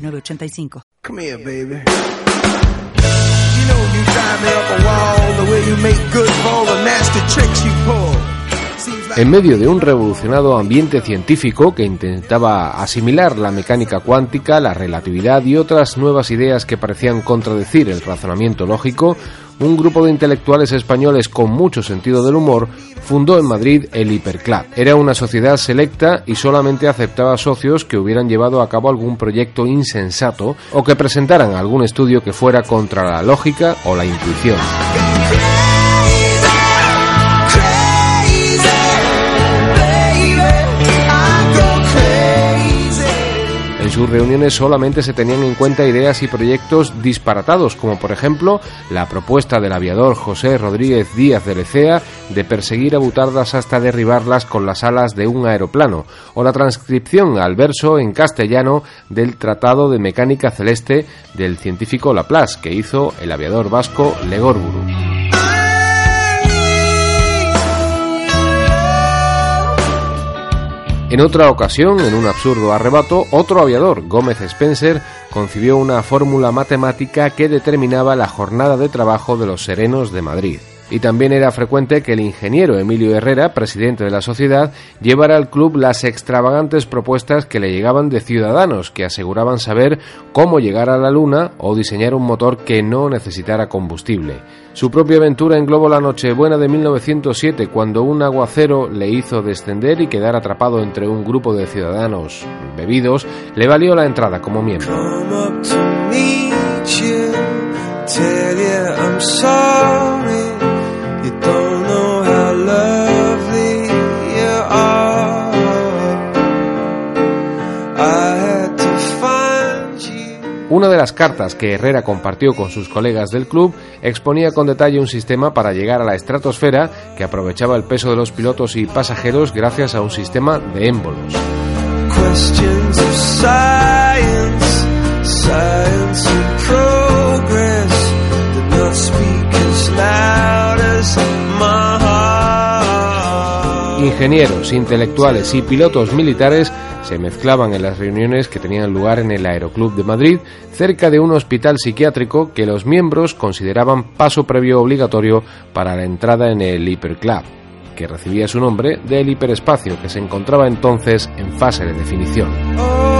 8985. Come here, baby. You know you drive me up a wall the way you make good for all the nasty tricks you pull. En medio de un revolucionado ambiente científico que intentaba asimilar la mecánica cuántica, la relatividad y otras nuevas ideas que parecían contradecir el razonamiento lógico, un grupo de intelectuales españoles con mucho sentido del humor fundó en Madrid el Hiperclub. Era una sociedad selecta y solamente aceptaba socios que hubieran llevado a cabo algún proyecto insensato o que presentaran algún estudio que fuera contra la lógica o la intuición. Sus reuniones solamente se tenían en cuenta ideas y proyectos disparatados, como por ejemplo la propuesta del aviador José Rodríguez Díaz de Lecea de perseguir a butardas hasta derribarlas con las alas de un aeroplano, o la transcripción al verso en castellano del Tratado de Mecánica Celeste del científico Laplace que hizo el aviador vasco Legorburu. En otra ocasión, en un absurdo arrebato, otro aviador, Gómez Spencer, concibió una fórmula matemática que determinaba la jornada de trabajo de los serenos de Madrid y también era frecuente que el ingeniero Emilio Herrera, presidente de la sociedad, llevara al club las extravagantes propuestas que le llegaban de ciudadanos que aseguraban saber cómo llegar a la Luna o diseñar un motor que no necesitara combustible. Su propia aventura englobó la Nochebuena de 1907 cuando un aguacero le hizo descender y quedar atrapado entre un grupo de ciudadanos bebidos le valió la entrada como miembro. Las cartas que Herrera compartió con sus colegas del club exponía con detalle un sistema para llegar a la estratosfera que aprovechaba el peso de los pilotos y pasajeros gracias a un sistema de émbolos. Ingenieros, intelectuales y pilotos militares se mezclaban en las reuniones que tenían lugar en el Aeroclub de Madrid, cerca de un hospital psiquiátrico que los miembros consideraban paso previo obligatorio para la entrada en el Hiperclub, que recibía su nombre del hiperespacio que se encontraba entonces en fase de definición.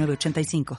85